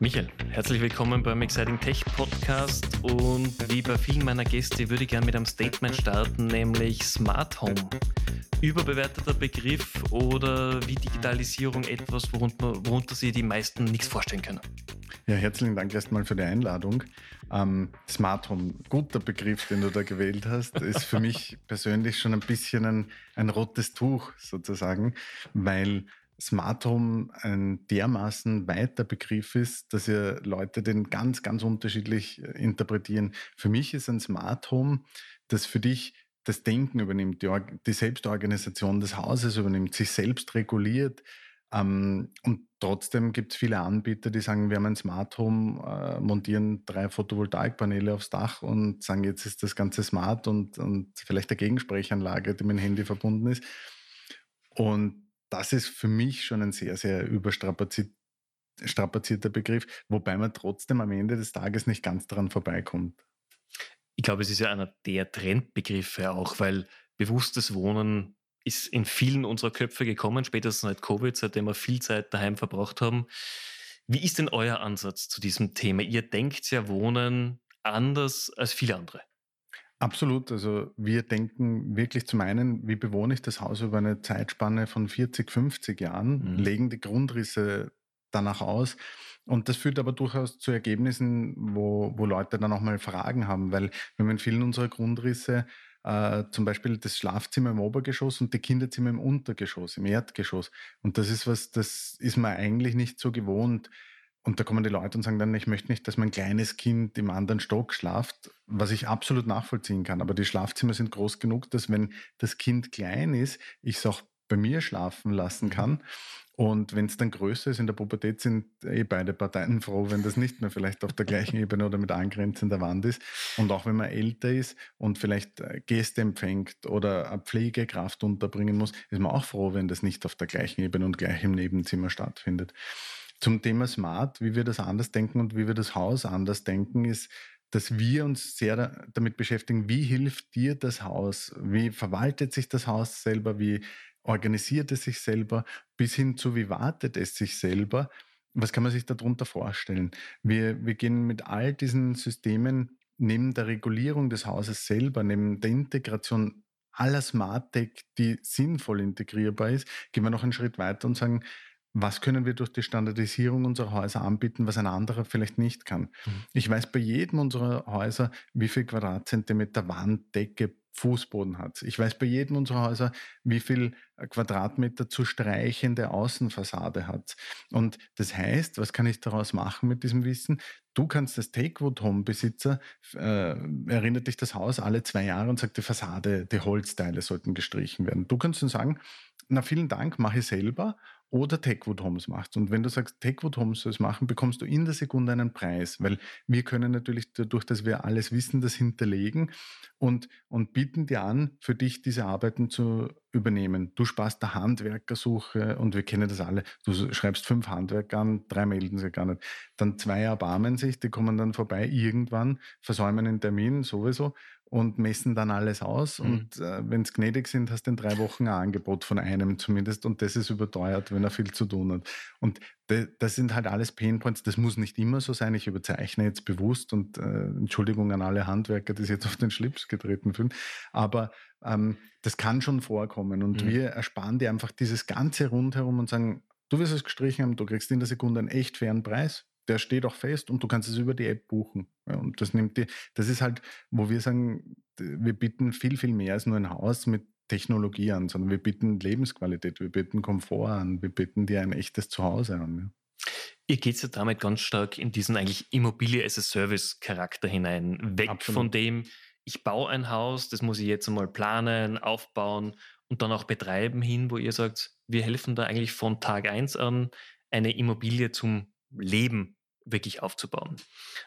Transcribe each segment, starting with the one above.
Michael, herzlich willkommen beim Exciting Tech Podcast und wie bei vielen meiner Gäste würde ich gerne mit einem Statement starten, nämlich Smart Home. Überbewerteter Begriff oder wie Digitalisierung etwas, worunter, worunter Sie die meisten nichts vorstellen können? Ja, herzlichen Dank erstmal für die Einladung. Ähm, Smart Home, guter Begriff, den du da gewählt hast, ist für mich persönlich schon ein bisschen ein, ein rotes Tuch sozusagen, weil Smart Home ein dermaßen weiter Begriff ist, dass ja Leute den ganz, ganz unterschiedlich äh, interpretieren. Für mich ist ein Smart Home, das für dich das Denken übernimmt, die, die Selbstorganisation des Hauses übernimmt, sich selbst reguliert. Ähm, und trotzdem gibt es viele Anbieter, die sagen, wir haben ein Smart Home, äh, montieren drei Photovoltaikpaneele aufs Dach und sagen, jetzt ist das Ganze smart und, und vielleicht eine Gegensprechanlage, die mit dem Handy verbunden ist. Und das ist für mich schon ein sehr, sehr überstrapazierter Begriff, wobei man trotzdem am Ende des Tages nicht ganz daran vorbeikommt. Ich glaube, es ist ja einer der Trendbegriffe auch, weil bewusstes Wohnen ist in vielen unserer Köpfe gekommen, spätestens seit Covid, seitdem wir viel Zeit daheim verbracht haben. Wie ist denn euer Ansatz zu diesem Thema? Ihr denkt ja Wohnen anders als viele andere. Absolut. Also wir denken wirklich zum einen, wie bewohne ich das Haus über eine Zeitspanne von 40, 50 Jahren, mhm. legen die Grundrisse danach aus. Und das führt aber durchaus zu Ergebnissen, wo, wo Leute dann auch mal Fragen haben, weil wir haben in vielen unserer Grundrisse äh, zum Beispiel das Schlafzimmer im Obergeschoss und die Kinderzimmer im Untergeschoss, im Erdgeschoss. Und das ist was, das ist man eigentlich nicht so gewohnt. Und da kommen die Leute und sagen dann, ich möchte nicht, dass mein kleines Kind im anderen Stock schlaft, was ich absolut nachvollziehen kann. Aber die Schlafzimmer sind groß genug, dass wenn das Kind klein ist, ich es auch bei mir schlafen lassen kann. Und wenn es dann größer ist in der Pubertät, sind eh beide Parteien froh, wenn das nicht mehr vielleicht auf der gleichen Ebene oder mit angrenzender Wand ist. Und auch wenn man älter ist und vielleicht äh, Gäste empfängt oder eine Pflegekraft unterbringen muss, ist man auch froh, wenn das nicht auf der gleichen Ebene und gleich im Nebenzimmer stattfindet. Zum Thema Smart, wie wir das anders denken und wie wir das Haus anders denken, ist, dass wir uns sehr damit beschäftigen, wie hilft dir das Haus? Wie verwaltet sich das Haus selber? Wie organisiert es sich selber? Bis hin zu, wie wartet es sich selber? Was kann man sich darunter vorstellen? Wir, wir gehen mit all diesen Systemen neben der Regulierung des Hauses selber, neben der Integration aller Smart Tech, die sinnvoll integrierbar ist, gehen wir noch einen Schritt weiter und sagen, was können wir durch die Standardisierung unserer Häuser anbieten, was ein anderer vielleicht nicht kann. Mhm. Ich weiß bei jedem unserer Häuser, wie viel Quadratzentimeter Wand, Decke, Fußboden hat. Ich weiß bei jedem unserer Häuser, wie viel Quadratmeter zu streichende Außenfassade hat. Und das heißt, was kann ich daraus machen mit diesem Wissen? Du kannst als Takewood-Home-Besitzer, äh, erinnert dich das Haus alle zwei Jahre und sagt, die Fassade, die Holzteile sollten gestrichen werden. Du kannst dann sagen, na vielen Dank, mache ich selber oder Techwood Homes macht. Und wenn du sagst, Techwood Homes soll es machen, bekommst du in der Sekunde einen Preis, weil wir können natürlich dadurch, dass wir alles wissen, das hinterlegen und, und bieten dir an, für dich diese Arbeiten zu übernehmen. Du sparst der Handwerkersuche und wir kennen das alle. Du schreibst fünf Handwerker an, drei melden sich gar nicht. Dann zwei erbarmen sich, die kommen dann vorbei irgendwann, versäumen den Termin sowieso und messen dann alles aus. Mhm. Und äh, wenn es gnädig sind, hast du in drei Wochen ein Angebot von einem zumindest und das ist überteuert, wenn er viel zu tun hat. Und das sind halt alles Painpoints. Das muss nicht immer so sein. Ich überzeichne jetzt bewusst und äh, Entschuldigung an alle Handwerker, die sich jetzt auf den Schlips getreten fühlen. Aber ähm, das kann schon vorkommen. Und mhm. wir ersparen dir einfach dieses ganze rundherum und sagen, du wirst es gestrichen haben, du kriegst in der Sekunde einen echt fairen Preis. Der steht auch fest und du kannst es über die App buchen. Und das nimmt dir, das ist halt, wo wir sagen, wir bieten viel, viel mehr als nur ein Haus mit Technologie an, sondern wir bieten Lebensqualität, wir bieten Komfort an, wir bieten dir ein echtes Zuhause an. Ja. Ihr geht ja damit ganz stark in diesen eigentlich Immobilie as a Service Charakter hinein. Weg Absolut. von dem, ich baue ein Haus, das muss ich jetzt einmal planen, aufbauen und dann auch betreiben hin, wo ihr sagt, wir helfen da eigentlich von Tag eins an, eine Immobilie zum Leben wirklich aufzubauen.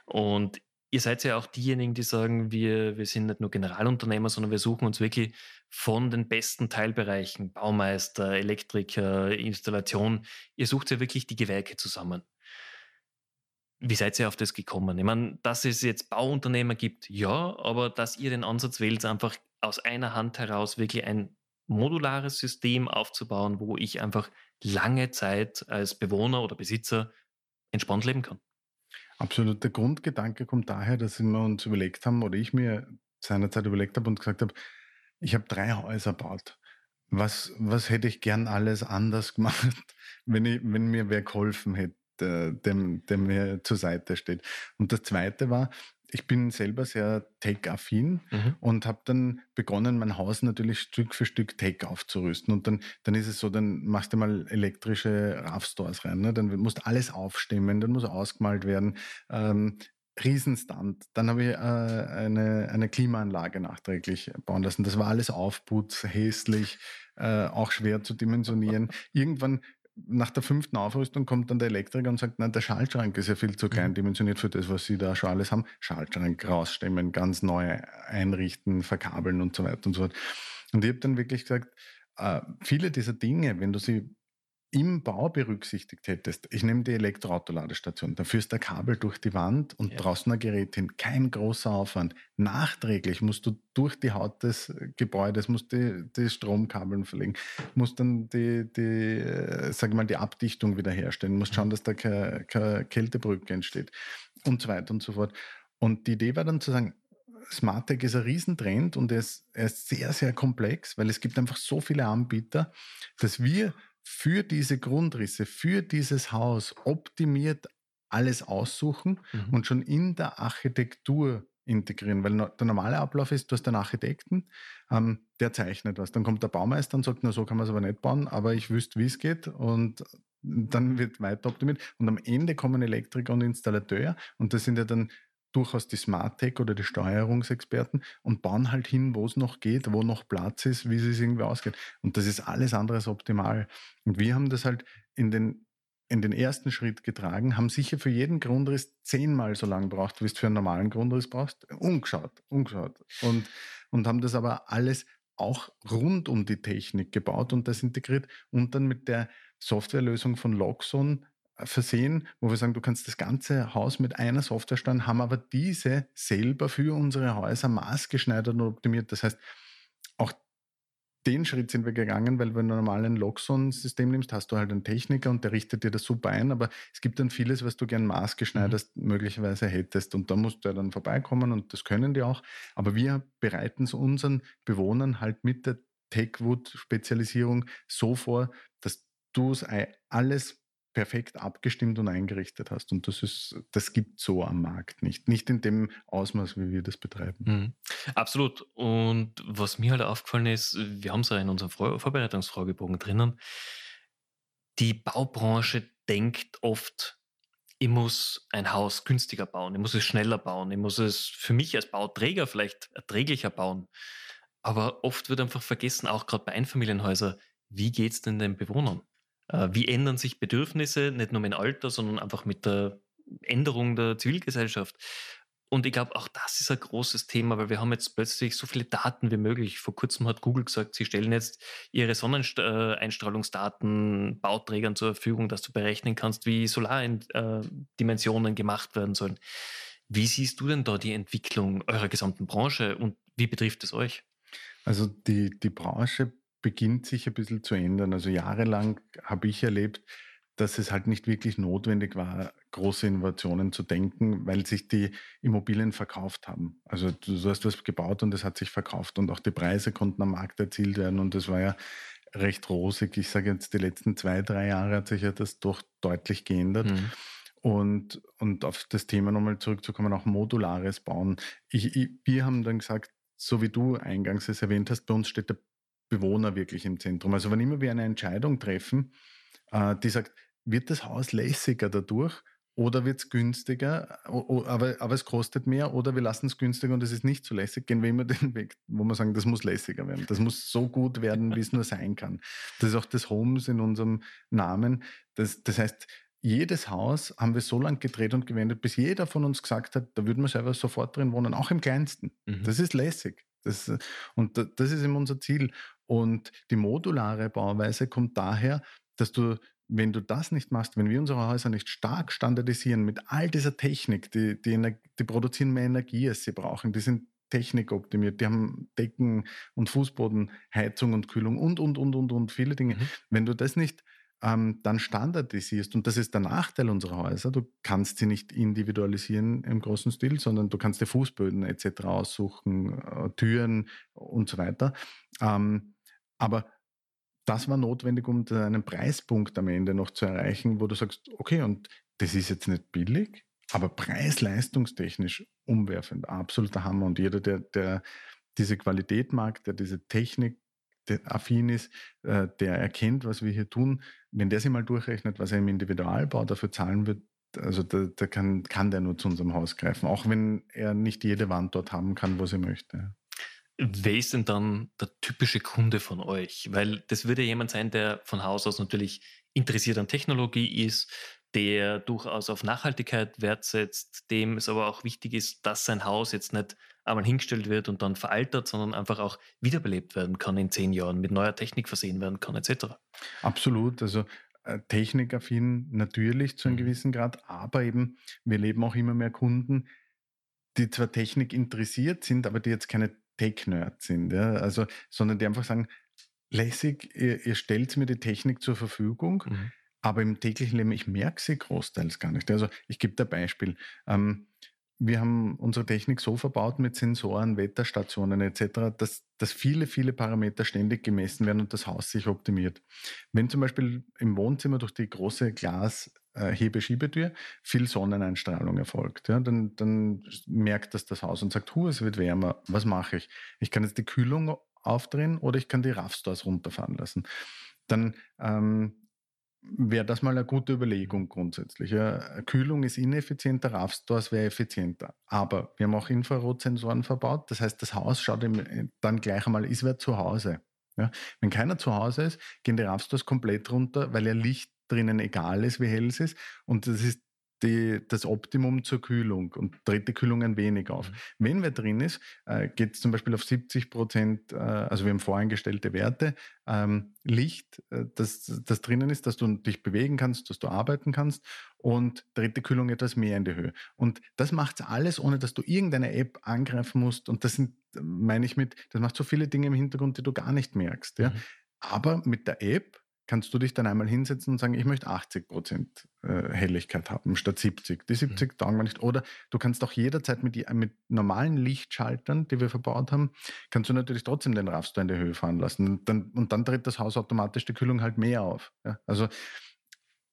Und ihr seid ja auch diejenigen, die sagen, wir, wir sind nicht nur Generalunternehmer, sondern wir suchen uns wirklich von den besten Teilbereichen, Baumeister, Elektriker, Installation, ihr sucht ja wirklich die Gewerke zusammen. Wie seid ihr auf das gekommen? Ich meine, dass es jetzt Bauunternehmer gibt, ja, aber dass ihr den Ansatz wählt, einfach aus einer Hand heraus wirklich ein modulares System aufzubauen, wo ich einfach lange Zeit als Bewohner oder Besitzer entspannt leben kann. Absolut. Der Grundgedanke kommt daher, dass wir uns überlegt haben, oder ich mir seinerzeit überlegt habe und gesagt habe, ich habe drei Häuser gebaut. Was, was hätte ich gern alles anders gemacht, wenn, ich, wenn mir wer geholfen hätte, der, der mir zur Seite steht? Und das Zweite war, ich bin selber sehr tech-affin mhm. und habe dann begonnen, mein Haus natürlich Stück für Stück Tech aufzurüsten. Und dann, dann ist es so, dann machst du mal elektrische RAV-Stores rein. Ne? Dann musst alles aufstimmen, dann muss ausgemalt werden. Ähm, Riesenstand. Dann habe ich äh, eine, eine Klimaanlage nachträglich bauen lassen. Das war alles Aufputz, hässlich, äh, auch schwer zu dimensionieren. Irgendwann nach der fünften Aufrüstung kommt dann der Elektriker und sagt, nein, der Schaltschrank ist ja viel zu klein mhm. dimensioniert für das, was Sie da schon alles haben. Schaltschrank rausstemmen, ganz neu einrichten, verkabeln und so weiter und so fort. Und ich habe dann wirklich gesagt, äh, viele dieser Dinge, wenn du sie im Bau berücksichtigt hättest, ich nehme die Elektroautoladestation, da führst du ein Kabel durch die Wand und ja. draußen ein Gerät hin, kein großer Aufwand. Nachträglich musst du durch die Haut des Gebäudes, musst die, die Stromkabeln verlegen, musst dann die, die, äh, sag mal, die Abdichtung wiederherstellen, musst schauen, dass da keine, keine Kältebrücke entsteht und so weiter und so fort. Und die Idee war dann zu sagen, Smart Tech ist ein Riesentrend und er ist, er ist sehr, sehr komplex, weil es gibt einfach so viele Anbieter, dass wir für diese Grundrisse, für dieses Haus optimiert alles aussuchen mhm. und schon in der Architektur integrieren. Weil der normale Ablauf ist, du hast einen Architekten, ähm, der zeichnet was. Dann kommt der Baumeister und sagt, na so kann man es aber nicht bauen, aber ich wüsste, wie es geht und dann wird weiter optimiert. Und am Ende kommen Elektriker und Installateur und das sind ja dann durchaus die Smart Tech oder die Steuerungsexperten und bauen halt hin, wo es noch geht, wo noch Platz ist, wie es irgendwie ausgeht. Und das ist alles andere als optimal. Und wir haben das halt in den, in den ersten Schritt getragen, haben sicher für jeden Grundriss zehnmal so lange gebraucht, wie es für einen normalen Grundriss brauchst. Umgeschaut, umgeschaut. Und, und haben das aber alles auch rund um die Technik gebaut und das integriert und dann mit der Softwarelösung von Loxon versehen, wo wir sagen, du kannst das ganze Haus mit einer Software steuern, haben aber diese selber für unsere Häuser maßgeschneidert und optimiert. Das heißt, auch den Schritt sind wir gegangen, weil wenn du normal ein Loxon-System nimmst, hast du halt einen Techniker und der richtet dir das super ein, aber es gibt dann vieles, was du gern maßgeschneidert mhm. möglicherweise hättest und da musst du ja dann vorbeikommen und das können die auch. Aber wir bereiten es unseren Bewohnern halt mit der TechWood-Spezialisierung so vor, dass du es alles perfekt abgestimmt und eingerichtet hast. Und das ist, das gibt so am Markt nicht. Nicht in dem Ausmaß, wie wir das betreiben. Mhm. Absolut. Und was mir halt aufgefallen ist, wir haben es ja in unserem Vor Vorbereitungsfragebogen drinnen. Die Baubranche denkt oft, ich muss ein Haus günstiger bauen, ich muss es schneller bauen, ich muss es für mich als Bauträger vielleicht erträglicher bauen. Aber oft wird einfach vergessen, auch gerade bei Einfamilienhäusern, wie geht es denn den Bewohnern? Äh, wie ändern sich Bedürfnisse, nicht nur mit dem Alter, sondern einfach mit der Änderung der Zivilgesellschaft. Und ich glaube, auch das ist ein großes Thema, weil wir haben jetzt plötzlich so viele Daten wie möglich. Vor kurzem hat Google gesagt, sie stellen jetzt ihre Sonneneinstrahlungsdaten Bauträgern zur Verfügung, dass du berechnen kannst, wie Solardimensionen gemacht werden sollen. Wie siehst du denn da die Entwicklung eurer gesamten Branche und wie betrifft es euch? Also die, die Branche beginnt sich ein bisschen zu ändern. Also jahrelang habe ich erlebt, dass es halt nicht wirklich notwendig war, große Innovationen zu denken, weil sich die Immobilien verkauft haben. Also du hast was gebaut und es hat sich verkauft und auch die Preise konnten am Markt erzielt werden und das war ja recht rosig. Ich sage jetzt, die letzten zwei, drei Jahre hat sich ja das doch deutlich geändert. Mhm. Und, und auf das Thema nochmal zurückzukommen, auch modulares Bauen. Ich, ich, wir haben dann gesagt, so wie du eingangs es erwähnt hast, bei uns steht der Bewohner wirklich im Zentrum. Also wenn immer wir eine Entscheidung treffen, äh, die sagt, wird das Haus lässiger dadurch oder wird es günstiger, aber, aber es kostet mehr oder wir lassen es günstiger und es ist nicht so lässig, gehen wir immer den Weg, wo wir sagen, das muss lässiger werden. Das muss so gut werden, wie es nur sein kann. Das ist auch das Homes in unserem Namen. Das, das heißt, jedes Haus haben wir so lange gedreht und gewendet, bis jeder von uns gesagt hat, da würden wir selber sofort drin wohnen, auch im kleinsten. Mhm. Das ist lässig. Das, und das ist eben unser Ziel. Und die modulare Bauweise kommt daher, dass du, wenn du das nicht machst, wenn wir unsere Häuser nicht stark standardisieren mit all dieser Technik, die, die, die produzieren mehr Energie, als sie brauchen, die sind Technik optimiert, die haben Decken und Fußboden, Heizung und Kühlung und, und, und, und, und viele Dinge. Mhm. Wenn du das nicht ähm, dann standardisierst, und das ist der Nachteil unserer Häuser, du kannst sie nicht individualisieren im großen Stil, sondern du kannst dir Fußböden etc. aussuchen, äh, Türen und so weiter. Ähm, aber das war notwendig, um einen Preispunkt am Ende noch zu erreichen, wo du sagst, okay, und das ist jetzt nicht billig, aber preis-leistungstechnisch umwerfend, absoluter Hammer. Und jeder, der, der diese Qualität mag, der diese Technik der affin ist, äh, der erkennt, was wir hier tun, wenn der sich mal durchrechnet, was er im Individualbau dafür zahlen wird, also da, da kann, kann der nur zu unserem Haus greifen, auch wenn er nicht jede Wand dort haben kann, wo sie möchte. Wer ist denn dann der typische Kunde von euch? Weil das würde jemand sein, der von Haus aus natürlich interessiert an Technologie ist, der durchaus auf Nachhaltigkeit Wert setzt, dem es aber auch wichtig ist, dass sein Haus jetzt nicht einmal hingestellt wird und dann veraltert, sondern einfach auch wiederbelebt werden kann in zehn Jahren, mit neuer Technik versehen werden kann, etc. Absolut. Also äh, technikaffin natürlich zu einem mhm. gewissen Grad, aber eben wir leben auch immer mehr Kunden, die zwar Technik interessiert sind, aber die jetzt keine Tech-Nerds sind, ja? also, sondern die einfach sagen, lässig, ihr, ihr stellt mir die Technik zur Verfügung, mhm. aber im täglichen Leben, ich merke sie großteils gar nicht. Also ich gebe da ein Beispiel. Ähm, wir haben unsere Technik so verbaut mit Sensoren, Wetterstationen etc., dass, dass viele, viele Parameter ständig gemessen werden und das Haus sich optimiert. Wenn zum Beispiel im Wohnzimmer durch die große Glas-Hebeschiebetür äh, viel Sonneneinstrahlung erfolgt, ja, dann, dann merkt das das Haus und sagt, hu, es wird wärmer, was mache ich? Ich kann jetzt die Kühlung aufdrehen oder ich kann die Raffstores runterfahren lassen. Dann ähm, wäre das mal eine gute Überlegung grundsätzlich. Ja, Kühlung ist ineffizienter, RAV-Stores wäre effizienter. Aber wir haben auch Infrarotsensoren verbaut. Das heißt, das Haus schaut dann gleich einmal, ist wer zu Hause. Ja, wenn keiner zu Hause ist, gehen die RAV-Stores komplett runter, weil ja Licht drinnen egal ist, wie hell es ist. Und das ist die, das Optimum zur Kühlung und dreht die Kühlung ein wenig auf. Mhm. Wenn wer drin ist, äh, geht es zum Beispiel auf 70 Prozent, äh, also wir haben voreingestellte Werte, ähm, Licht, äh, das, das drinnen ist, dass du dich bewegen kannst, dass du arbeiten kannst und dreht die Kühlung etwas mehr in die Höhe. Und das macht alles, ohne dass du irgendeine App angreifen musst. Und das sind, meine ich mit, das macht so viele Dinge im Hintergrund, die du gar nicht merkst. Ja? Mhm. Aber mit der App kannst du dich dann einmal hinsetzen und sagen, ich möchte 80 Prozent äh, Helligkeit haben statt 70. Die 70 mhm. taugen wir nicht. Oder du kannst auch jederzeit mit, mit normalen Lichtschaltern, die wir verbaut haben, kannst du natürlich trotzdem den Raffstor in die Höhe fahren lassen. Und dann, und dann tritt das Haus automatisch die Kühlung halt mehr auf. Ja? Also,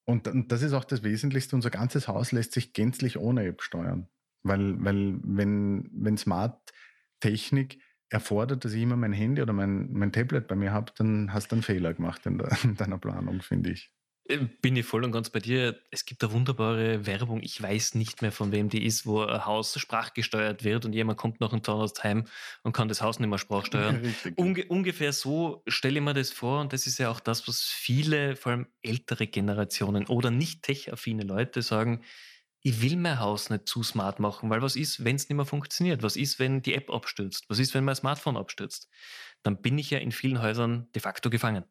und, und das ist auch das Wesentlichste. Unser ganzes Haus lässt sich gänzlich ohne App steuern. Weil, weil wenn, wenn Smart Technik erfordert, dass ich immer mein Handy oder mein, mein Tablet bei mir habe, dann hast du einen Fehler gemacht in, der, in deiner Planung, finde ich. Äh, bin ich voll und ganz bei dir. Es gibt eine wunderbare Werbung, ich weiß nicht mehr von wem die ist, wo ein Haus sprachgesteuert wird und jemand kommt nach dem Zahnarzt heim und kann das Haus nicht mehr sprachsteuern. Ja, Unge ungefähr so stelle ich mir das vor und das ist ja auch das, was viele, vor allem ältere Generationen oder nicht tech-affine Leute sagen, ich will mein Haus nicht zu smart machen, weil was ist, wenn es nicht mehr funktioniert? Was ist, wenn die App abstürzt? Was ist, wenn mein Smartphone abstürzt? Dann bin ich ja in vielen Häusern de facto gefangen.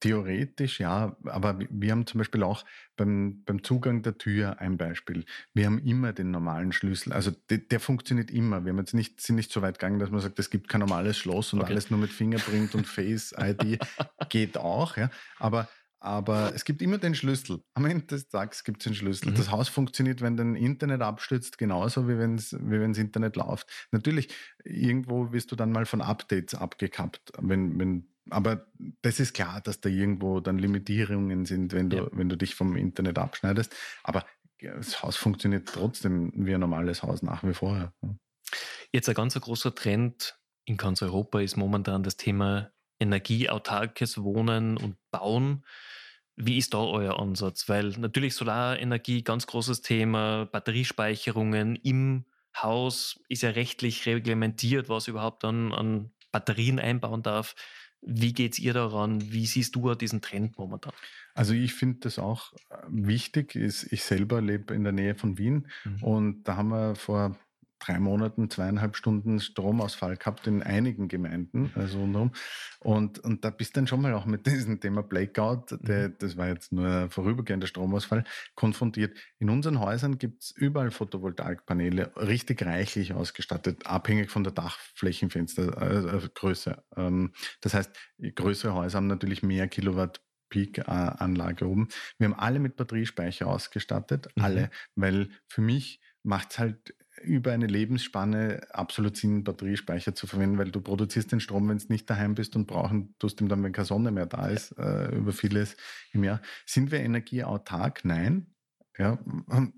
Theoretisch ja, aber wir haben zum Beispiel auch beim, beim Zugang der Tür ein Beispiel. Wir haben immer den normalen Schlüssel, also der, der funktioniert immer. Wir haben jetzt nicht, sind nicht so weit gegangen, dass man sagt, es gibt kein normales Schloss und okay. alles nur mit Fingerprint und Face ID. Geht auch, ja. Aber aber es gibt immer den Schlüssel. Am Ende des Tages gibt es den Schlüssel. Mhm. Das Haus funktioniert, wenn dein Internet abstürzt, genauso wie wenn wie Internet läuft. Natürlich, irgendwo wirst du dann mal von Updates abgekappt. Wenn, wenn, aber das ist klar, dass da irgendwo dann Limitierungen sind, wenn du, ja. wenn du dich vom Internet abschneidest. Aber das Haus funktioniert trotzdem wie ein normales Haus nach wie vor. Jetzt ein ganz großer Trend in ganz Europa ist momentan das Thema energieautarkes Wohnen und Bauen. Wie ist da euer Ansatz? Weil natürlich Solarenergie, ganz großes Thema, Batteriespeicherungen im Haus ist ja rechtlich reglementiert, was überhaupt an, an Batterien einbauen darf. Wie geht es ihr daran? Wie siehst du diesen Trend momentan? Also ich finde das auch äh, wichtig. Ich selber lebe in der Nähe von Wien mhm. und da haben wir vor drei Monaten zweieinhalb Stunden Stromausfall gehabt in einigen Gemeinden. Also und, und da bist du dann schon mal auch mit diesem Thema Blackout, der, mhm. das war jetzt nur ein vorübergehender Stromausfall, konfrontiert. In unseren Häusern gibt es überall Photovoltaikpaneele, richtig reichlich ausgestattet, abhängig von der Dachflächenfenstergröße. Äh, ähm, das heißt, größere Häuser haben natürlich mehr Kilowatt Peak-Anlage oben. Wir haben alle mit Batteriespeicher ausgestattet, mhm. alle, weil für mich macht es halt über eine Lebensspanne absolut Sinn, Batteriespeicher zu verwenden, weil du produzierst den Strom, wenn du nicht daheim bist und brauchen tust ihn dann, wenn keine Sonne mehr da ist, äh, über vieles im Jahr. Sind wir energieautark? Nein. Ja,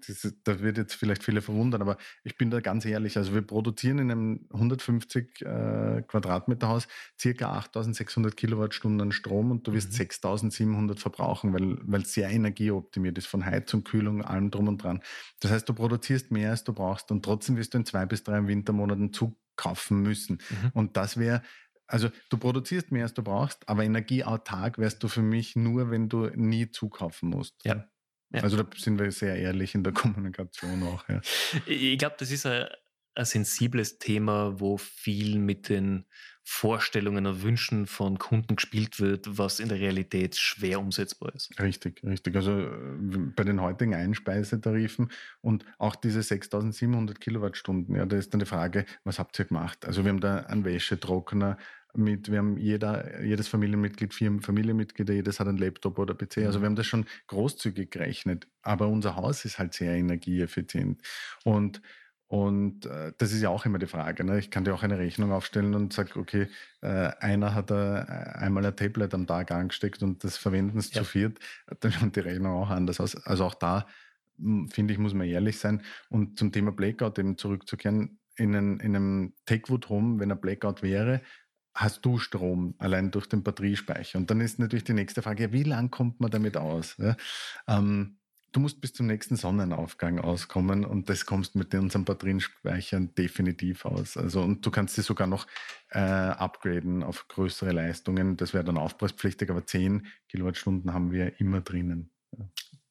das, da wird jetzt vielleicht viele verwundern, aber ich bin da ganz ehrlich. Also wir produzieren in einem 150 äh, Quadratmeter Haus circa 8600 Kilowattstunden an Strom und du wirst mhm. 6700 verbrauchen, weil es sehr energieoptimiert ist, von Heizung, Kühlung, allem drum und dran. Das heißt, du produzierst mehr, als du brauchst und trotzdem wirst du in zwei bis drei Wintermonaten zukaufen müssen. Mhm. Und das wäre also du produzierst mehr, als du brauchst, aber energieautark wärst du für mich nur, wenn du nie zukaufen musst. Ja. Ja. Also da sind wir sehr ehrlich in der Kommunikation auch. Ja. Ich glaube, das ist ein, ein, sensibles Thema, wo viel mit den Vorstellungen und Wünschen von Kunden gespielt wird, was in der Realität schwer umsetzbar ist. Richtig, richtig. Also äh, bei den heutigen Einspeisetarifen und auch diese 6700 Kilowattstunden, ja, da ist dann die Frage, was habt ihr gemacht? Also wir haben da einen Wäschetrockner, mit, wir haben jeder, jedes Familienmitglied, vier Familienmitglieder, jedes hat einen Laptop oder PC. Also mhm. wir haben das schon großzügig gerechnet. Aber unser Haus ist halt sehr energieeffizient. Und und äh, das ist ja auch immer die Frage. Ne? Ich kann dir auch eine Rechnung aufstellen und sage, okay, äh, einer hat äh, einmal ein Tablet am Tag angesteckt und das verwenden es ja. zu viert, dann schaut die Rechnung auch anders aus. Also auch da, hm, finde ich, muss man ehrlich sein. Und zum Thema Blackout eben zurückzukehren, in, einen, in einem Techwood Home, wenn ein Blackout wäre, hast du Strom allein durch den Batteriespeicher. Und dann ist natürlich die nächste Frage, wie lang kommt man damit aus? Ja? Ähm, du musst bis zum nächsten Sonnenaufgang auskommen und das kommst mit unseren Batteriespeichern definitiv aus. Also und du kannst sie sogar noch äh, upgraden auf größere Leistungen. Das wäre dann aufpreispflichtig, aber 10 Kilowattstunden haben wir immer drinnen. Ja.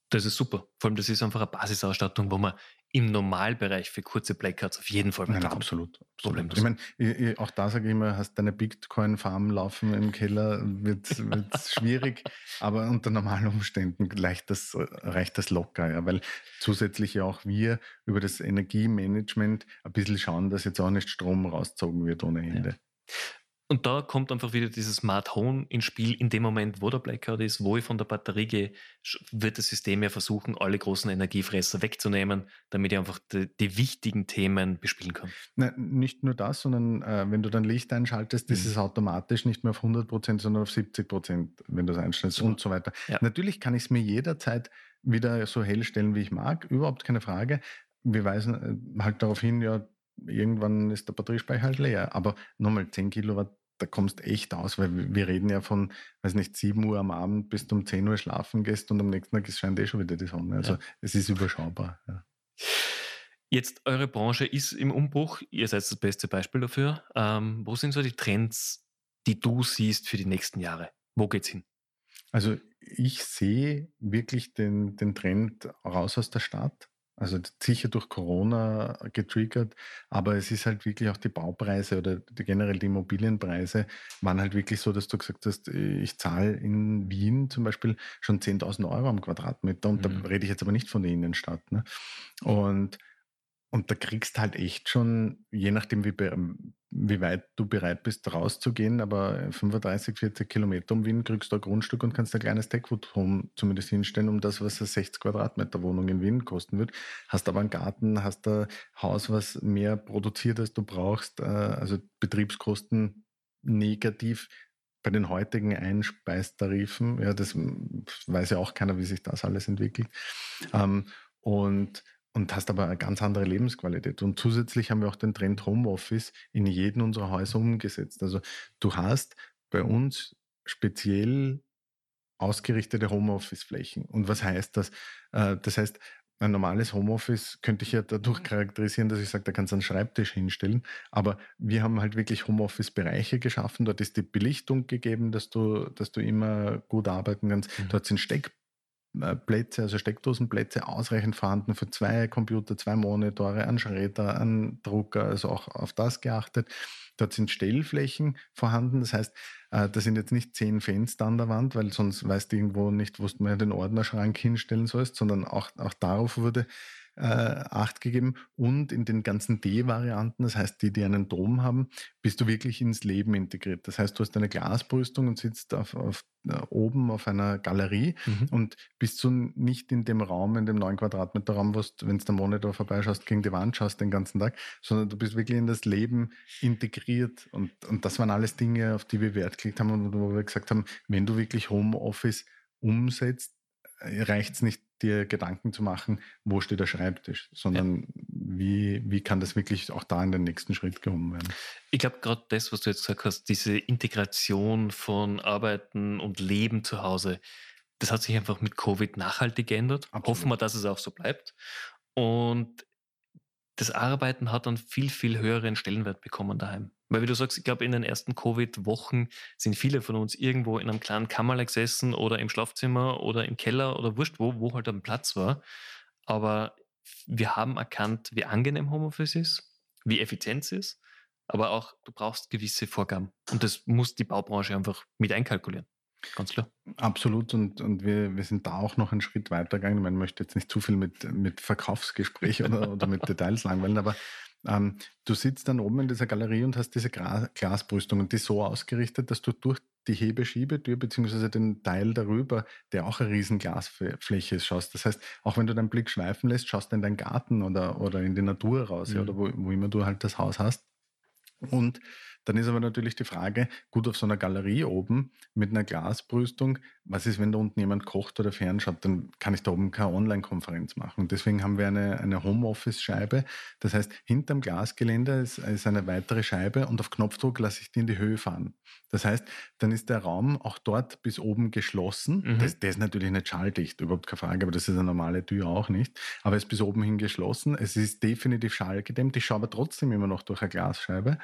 Das ist super. Vor allem, das ist einfach eine Basisausstattung, wo man im Normalbereich für kurze Blackouts auf jeden Fall Nein, absolut. absolut. Ich meine, auch da sage ich immer, hast deine Bitcoin-Farm laufen im Keller, wird, wird schwierig, aber unter normalen Umständen das, reicht das locker, ja, weil zusätzlich ja auch wir über das Energiemanagement ein bisschen schauen, dass jetzt auch nicht Strom rausgezogen wird ohne Ende. Ja. Und da kommt einfach wieder dieses Smart Home ins Spiel. In dem Moment, wo der Blackout ist, wo ich von der Batterie gehe, wird das System ja versuchen, alle großen Energiefresser wegzunehmen, damit ich einfach die, die wichtigen Themen bespielen kann. Na, nicht nur das, sondern äh, wenn du dann Licht einschaltest, mhm. ist es automatisch nicht mehr auf 100 Prozent, sondern auf 70 Prozent, wenn du es einstellst so. und so weiter. Ja. Natürlich kann ich es mir jederzeit wieder so hell stellen, wie ich mag, überhaupt keine Frage. Wir weisen äh, halt darauf hin, ja, irgendwann ist der Batteriespeicher halt leer. Aber nochmal 10 Kilowatt da kommst echt aus, weil wir reden ja von, weiß nicht, 7 Uhr am Abend bis du um 10 Uhr schlafen gehst und am nächsten Tag scheint eh schon wieder die Sonne. Also ja. es ist überschaubar. Ja. Jetzt, eure Branche ist im Umbruch, ihr seid das beste Beispiel dafür. Ähm, wo sind so die Trends, die du siehst für die nächsten Jahre? Wo geht's hin? Also ich sehe wirklich den, den Trend raus aus der Stadt. Also sicher durch Corona getriggert, aber es ist halt wirklich auch die Baupreise oder die, generell die Immobilienpreise waren halt wirklich so, dass du gesagt hast, ich zahle in Wien zum Beispiel schon 10.000 Euro am Quadratmeter und mhm. da rede ich jetzt aber nicht von der Innenstadt. Ne? Und und da kriegst halt echt schon, je nachdem, wie, wie weit du bereit bist, rauszugehen, aber 35, 40 Kilometer um Wien kriegst du ein Grundstück und kannst ein kleines Techwood-Home zumindest hinstellen, um das, was eine 60 Quadratmeter Wohnung in Wien kosten wird. Hast aber einen Garten, hast ein Haus, was mehr produziert, als du brauchst, äh, also Betriebskosten negativ bei den heutigen Einspeistarifen, ja, das weiß ja auch keiner, wie sich das alles entwickelt. Ähm, und und hast aber eine ganz andere Lebensqualität. Und zusätzlich haben wir auch den Trend Homeoffice in jedem unserer Häuser umgesetzt. Also du hast bei uns speziell ausgerichtete Homeoffice-Flächen. Und was heißt das? Äh, das heißt, ein normales Homeoffice könnte ich ja dadurch mhm. charakterisieren, dass ich sage, da kannst du einen Schreibtisch hinstellen. Aber wir haben halt wirklich Homeoffice-Bereiche geschaffen. Dort ist die Belichtung gegeben, dass du, dass du immer gut arbeiten kannst. Mhm. Dort sind Steck Plätze, also Steckdosenplätze ausreichend vorhanden für zwei Computer, zwei Monitore, einen Schredder, einen Drucker, also auch auf das geachtet. Dort sind Stellflächen vorhanden, das heißt, äh, da sind jetzt nicht zehn Fenster an der Wand, weil sonst weißt du irgendwo nicht, wo du mehr den Ordnerschrank hinstellen sollst, sondern auch, auch darauf wurde äh, Acht gegeben. Und in den ganzen D-Varianten, das heißt die, die einen Dom haben, bist du wirklich ins Leben integriert. Das heißt, du hast eine Glasbrüstung und sitzt auf, auf äh, oben auf einer Galerie mhm. und bist so nicht in dem Raum, in dem 9 Quadratmeter Raum, wo du, wenn du den Monitor vorbeischaust, gegen die Wand schaust den ganzen Tag, sondern du bist wirklich in das Leben integriert. Und, und das waren alles Dinge, auf die wir Wert gelegt haben und wo wir gesagt haben, wenn du wirklich Homeoffice umsetzt, reicht es nicht, dir Gedanken zu machen, wo steht der Schreibtisch, sondern ja. wie, wie kann das wirklich auch da in den nächsten Schritt gehoben werden? Ich glaube, gerade das, was du jetzt gesagt hast, diese Integration von Arbeiten und Leben zu Hause, das hat sich einfach mit Covid nachhaltig geändert. Absolut. Hoffen wir, dass es auch so bleibt. Und das Arbeiten hat einen viel, viel höheren Stellenwert bekommen daheim. Weil wie du sagst, ich glaube, in den ersten Covid-Wochen sind viele von uns irgendwo in einem kleinen Kammerle gesessen oder im Schlafzimmer oder im Keller oder wurscht wo, wo halt ein Platz war. Aber wir haben erkannt, wie angenehm Homeoffice ist, wie effizient es ist, aber auch du brauchst gewisse Vorgaben. Und das muss die Baubranche einfach mit einkalkulieren. Ganz klar. Absolut. Und, und wir, wir sind da auch noch einen Schritt weiter gegangen. Man möchte jetzt nicht zu viel mit, mit Verkaufsgespräch oder, oder mit Details langweilen, aber ähm, du sitzt dann oben in dieser Galerie und hast diese Gra Glasbrüstung und die so ausgerichtet, dass du durch die Hebeschiebetür beziehungsweise den Teil darüber, der auch eine riesen Glasfläche ist, schaust. Das heißt, auch wenn du deinen Blick schweifen lässt, schaust du in deinen Garten oder, oder in die Natur raus, mhm. ja, oder wo, wo immer du halt das Haus hast. Und dann ist aber natürlich die Frage, gut auf so einer Galerie oben mit einer Glasbrüstung, was ist, wenn da unten jemand kocht oder fernschaut, dann kann ich da oben keine Online-Konferenz machen. Deswegen haben wir eine, eine Homeoffice-Scheibe. Das heißt, hinterm Glasgeländer ist, ist eine weitere Scheibe und auf Knopfdruck lasse ich die in die Höhe fahren. Das heißt, dann ist der Raum auch dort bis oben geschlossen. Mhm. Das, der ist natürlich nicht schalldicht, überhaupt keine Frage, aber das ist eine normale Tür auch nicht. Aber es ist bis oben hin geschlossen. Es ist definitiv schallgedämmt. Ich schaue aber trotzdem immer noch durch eine Glasscheibe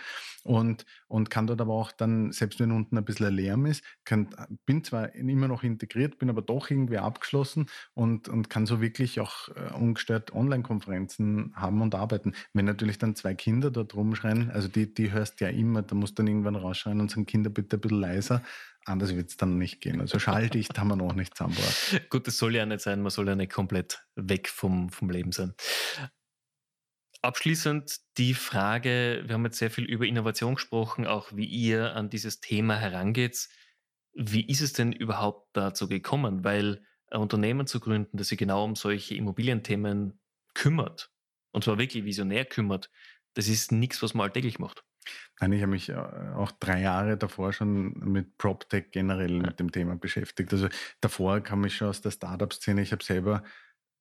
und, und kann dort aber auch dann, selbst wenn unten ein bisschen Lärm ist, kann, bin zwar immer noch integriert, bin aber doch irgendwie abgeschlossen und, und kann so wirklich auch äh, ungestört Online-Konferenzen haben und arbeiten. Wenn natürlich dann zwei Kinder dort rumschreien, also die, die hörst ja immer, da musst du dann irgendwann rausschreien und sagen, Kinder, bitte ein bisschen leiser. Anders wird es dann nicht gehen. Also schalldicht haben wir noch nicht zusammengebracht. Gut, das soll ja nicht sein, man soll ja nicht komplett weg vom, vom Leben sein. Abschließend die Frage, wir haben jetzt sehr viel über Innovation gesprochen, auch wie ihr an dieses Thema herangeht. Wie ist es denn überhaupt dazu gekommen? Weil ein Unternehmen zu gründen, das sich genau um solche Immobilienthemen kümmert, und zwar wirklich visionär kümmert, das ist nichts, was man alltäglich macht. Nein, ich habe mich äh, auch drei Jahre davor schon mit PropTech generell mit dem Thema beschäftigt. Also davor kam ich schon aus der Startup-Szene. Ich habe selber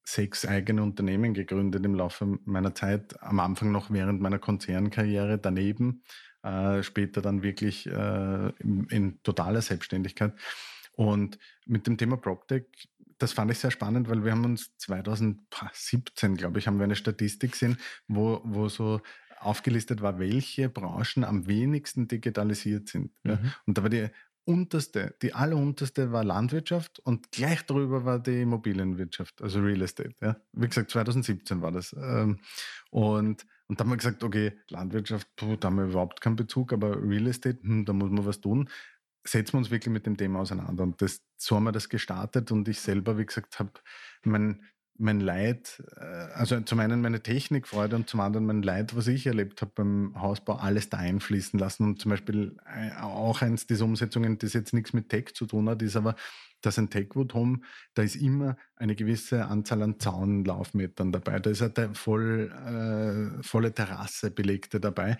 sechs eigene Unternehmen gegründet im Laufe meiner Zeit. Am Anfang noch während meiner Konzernkarriere daneben, äh, später dann wirklich äh, in, in, totaler Selbstständigkeit. Und mit dem Thema PropTech, das fand ich sehr spannend, weil wir haben uns 2017, glaube ich, haben wir eine Statistik gesehen, wo, wo so aufgelistet war, welche Branchen am wenigsten digitalisiert sind. Mhm. Ja. Und da war die unterste, die allerunterste war Landwirtschaft und gleich darüber war die Immobilienwirtschaft, also Real Estate. Ja. Wie gesagt, 2017 war das. Ähm, und, und da haben wir gesagt, okay, Landwirtschaft, puh, da haben wir überhaupt keinen Bezug, aber Real Estate, hm, da muss man was tun. Setzen wir uns wirklich mit dem Thema auseinander. Und das, so haben wir das gestartet und ich selber, wie gesagt, habe mein, mein Leid, äh, also zum einen meine Technikfreude und zum anderen mein Leid, was ich erlebt habe beim Hausbau, alles da einfließen lassen. Und zum Beispiel äh, auch eins dieser Umsetzungen, das jetzt nichts mit Tech zu tun hat, ist aber, dass ein Techwood Home, da ist immer eine gewisse Anzahl an Zaunlaufmetern dabei. Da ist eine voll, äh, volle Terrasse belegte dabei.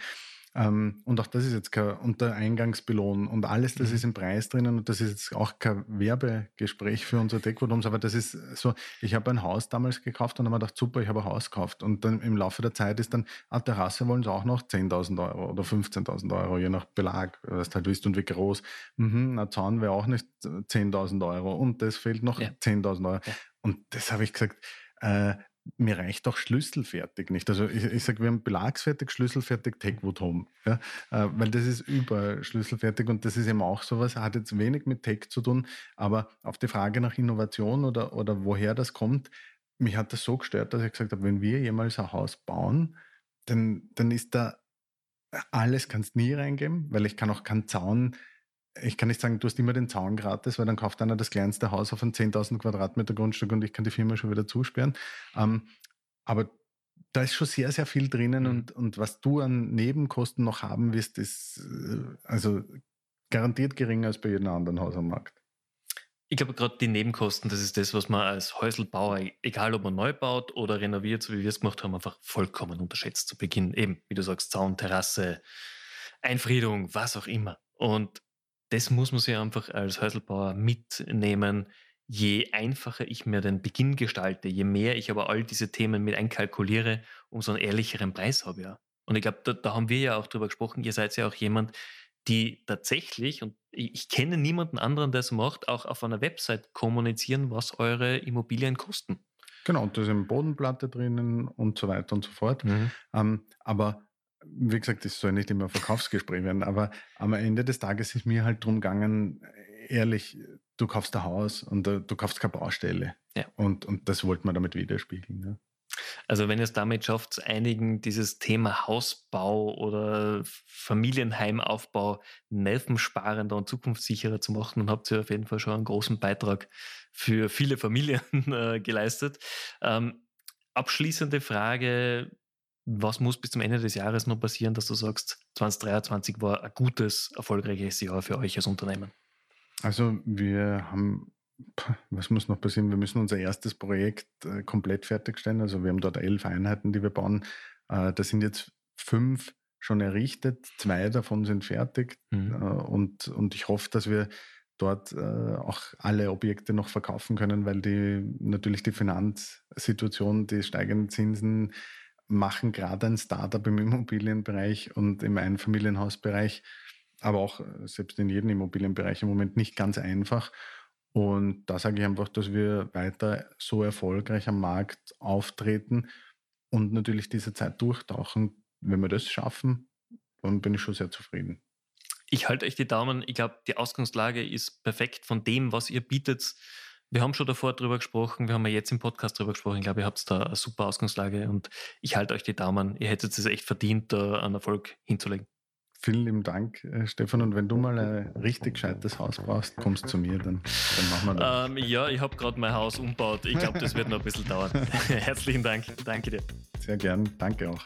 Ähm, und auch das ist jetzt kein Untereingangsbelohn und alles, das mhm. ist im Preis drinnen und das ist jetzt auch kein Werbegespräch für unsere Deckwoodhomes, aber das ist so, ich habe ein Haus damals gekauft und habe mir gedacht, super, ich habe ein Haus gekauft und dann im Laufe der Zeit ist dann, ah, Terrasse wollen sie auch noch 10.000 Euro oder 15.000 Euro, je nach Belag, was du halt willst und wie groß. Mhm, ein Zaun wäre auch nicht 10.000 Euro und das fehlt noch ja. 10.000 Euro. Ja. Und das habe ich gesagt, äh, mir reicht auch schlüsselfertig nicht. Also ich, ich sage, wir haben belagsfertig, schlüsselfertig, Techwood Home. Ja? Äh, weil das ist über schlüsselfertig und das ist eben auch sowas, hat jetzt wenig mit Tech zu tun, aber auf die Frage nach Innovation oder, oder woher das kommt, mich hat das so gestört, dass ich gesagt habe, wenn wir jemals ein Haus bauen, dann, dann ist da alles kannst nie reingeben, weil ich kann auch keinen Zaun ich kann nicht sagen, du hast immer den Zaun gratis, weil dann kauft einer das kleinste Haus auf ein 10.000 Quadratmeter Grundstück und ich kann die Firma schon wieder zusperren. Ähm, aber da ist schon sehr, sehr viel drinnen mhm. und, und was du an Nebenkosten noch haben wirst, ist äh, also garantiert geringer als bei jedem anderen Haus am Markt. Ich glaube, gerade die Nebenkosten, das ist das, was man als Häuselbauer, egal ob man neu baut oder renoviert, so wie wir es gemacht haben, einfach vollkommen unterschätzt zu Beginn. Eben, wie du sagst, Zaun, Terrasse, Einfriedung, was auch immer. Und das muss man sich einfach als Häuselbauer mitnehmen. Je einfacher ich mir den Beginn gestalte, je mehr ich aber all diese Themen mit einkalkuliere, umso einen ehrlicheren Preis habe ich ja. Und ich glaube, da, da, haben wir ja auch drüber gesprochen, ihr seid ja auch jemand, die tatsächlich, und ich, ich kenne niemanden anderen, der es macht, auch auf einer Website kommunizieren, was eure Immobilien kosten. Genau, und da ist eine Bodenplatte drinnen und so weiter und so fort. Mhm. Ähm, aber wie gesagt, das soll nicht immer ein Verkaufsgespräch werden, aber am Ende des Tages ist mir halt drum gegangen, ehrlich, du kaufst ein Haus und du kaufst keine Baustelle. Ja. Und, und das wollte man damit widerspiegeln. Ja. Also wenn ihr es damit schafft, einigen dieses Thema Hausbau oder Familienheimaufbau nervensparender und zukunftssicherer zu machen, dann habt ihr auf jeden Fall schon einen großen Beitrag für viele Familien äh, geleistet. Ähm, abschließende Frage, was muss bis zum Ende des Jahres noch passieren, dass du sagst, 2023 war ein gutes, erfolgreiches Jahr für euch als Unternehmen? Also wir haben, was muss noch passieren? Wir müssen unser erstes Projekt äh, komplett fertigstellen. Also wir haben dort elf Einheiten, die wir bauen. Äh, da sind jetzt fünf schon errichtet, zwei davon sind fertig. Mhm. Äh, und, und ich hoffe, dass wir dort auch alle Objekte noch verkaufen können, weil die natürlich die Finanzsituation, die steigenden Zinsen, machen gerade ein Startup im Immobilienbereich und im Einfamilienhausbereich, aber auch äh, selbst in jedem Immobilienbereich im Moment nicht ganz einfach. Und da sage ich einfach, dass wir weiter so erfolgreich am Markt auftreten und natürlich diese Zeit durchtauchen. Wenn wir das schaffen, dann bin ich schon sehr zufrieden. Ich halte euch die Daumen. Ich glaube, die Ausgangslage ist perfekt von dem, was ihr bietet. Wir haben schon davor drüber gesprochen, wir haben ja jetzt im Podcast drüber gesprochen. Ich glaube, ihr habt da eine super Ausgangslage und ich halte euch die Daumen. Ihr hättet es echt verdient, da einen Erfolg hinzulegen. Vielen lieben Dank, äh, Stefan. Und wenn du mal ein richtig gescheites Haus brauchst, kommst du zu mir, dann, dann machen wir das. Ähm, ja, ich habe gerade mein Haus umgebaut. Ich glaube, das wird noch ein bisschen dauern. Herzlichen Dank. Danke dir. Sehr gern. Danke auch.